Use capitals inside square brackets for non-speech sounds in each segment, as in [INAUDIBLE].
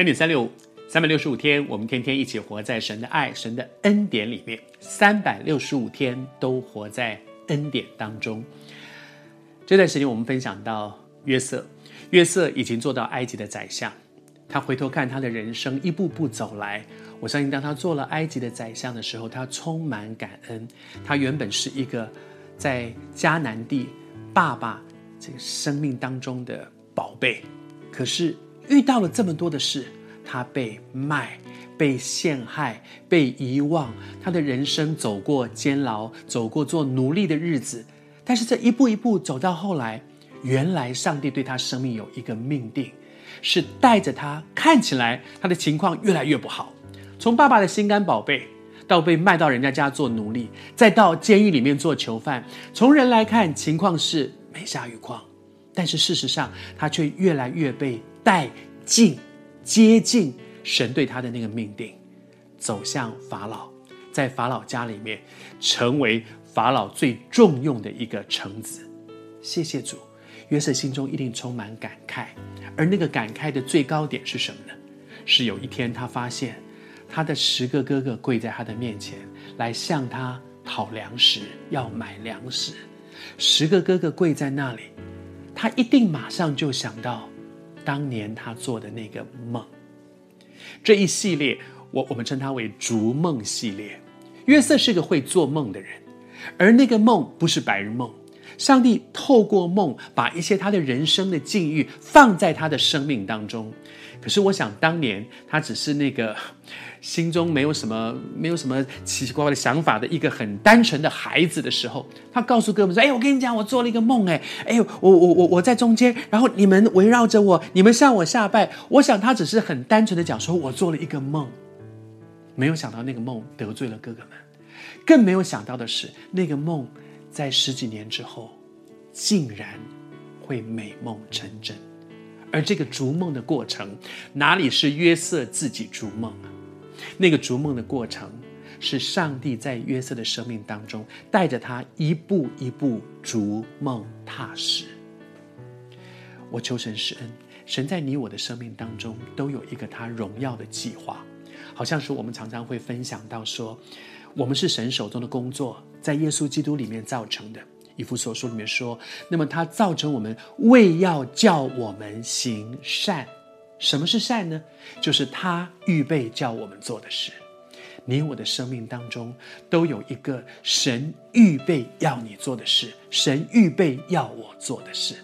恩典三六五，三百六十五天，我们天天一起活在神的爱、神的恩典里面。三百六十五天都活在恩典当中。这段时间，我们分享到约瑟，约瑟已经做到埃及的宰相。他回头看他的人生，一步步走来。我相信，当他做了埃及的宰相的时候，他充满感恩。他原本是一个在迦南地爸爸这个生命当中的宝贝，可是遇到了这么多的事，他被卖、被陷害、被遗忘，他的人生走过监牢，走过做奴隶的日子。但是这一步一步走到后来，原来上帝对他生命有一个命定，是带着他看起来他的情况越来越不好。从爸爸的心肝宝贝，到被卖到人家家做奴隶，再到监狱里面做囚犯，从人来看情况是没下狱况，但是事实上他却越来越被带进、接近神对他的那个命定，走向法老，在法老家里面成为法老最重用的一个臣子。谢谢主，约瑟心中一定充满感慨，而那个感慨的最高点是什么呢？是有一天他发现。他的十个哥哥跪在他的面前，来向他讨粮食，要买粮食。十个哥哥跪在那里，他一定马上就想到当年他做的那个梦。这一系列，我我们称它为逐梦系列。约瑟是个会做梦的人，而那个梦不是白日梦。上帝透过梦，把一些他的人生的境遇放在他的生命当中。可是我想，当年他只是那个 [LAUGHS] 心中没有什么、没有什么奇奇怪怪的想法的一个很单纯的孩子的时候，他告诉哥哥们说：“哎，我跟你讲，我做了一个梦，哎，哎，我我我我在中间，然后你们围绕着我，你们向我下拜。”我想他只是很单纯的讲说：“我做了一个梦。”没有想到那个梦得罪了哥哥们，更没有想到的是，那个梦在十几年之后，竟然会美梦成真。而这个逐梦的过程，哪里是约瑟自己逐梦啊？那个逐梦的过程，是上帝在约瑟的生命当中带着他一步一步逐梦踏实。我求神施恩，神在你我的生命当中都有一个他荣耀的计划，好像是我们常常会分享到说，我们是神手中的工作，在耶稣基督里面造成的。以弗所书里面说，那么他造成我们，为要叫我们行善。什么是善呢？就是他预备叫我们做的事。你我的生命当中都有一个神预备要你做的事，神预备要我做的事。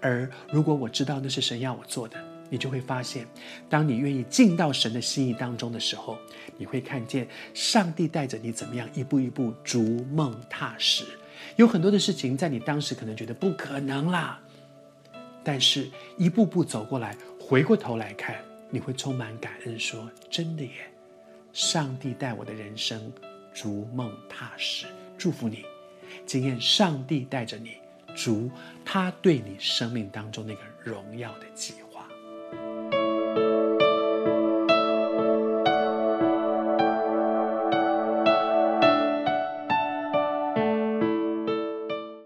而如果我知道那是神要我做的，你就会发现，当你愿意进到神的心意当中的时候，你会看见上帝带着你怎么样一步一步逐梦踏实。有很多的事情，在你当时可能觉得不可能啦，但是一步步走过来，回过头来看，你会充满感恩，说：“真的耶，上帝带我的人生逐梦踏实。”祝福你，经验上帝带着你逐他对你生命当中那个荣耀的计划。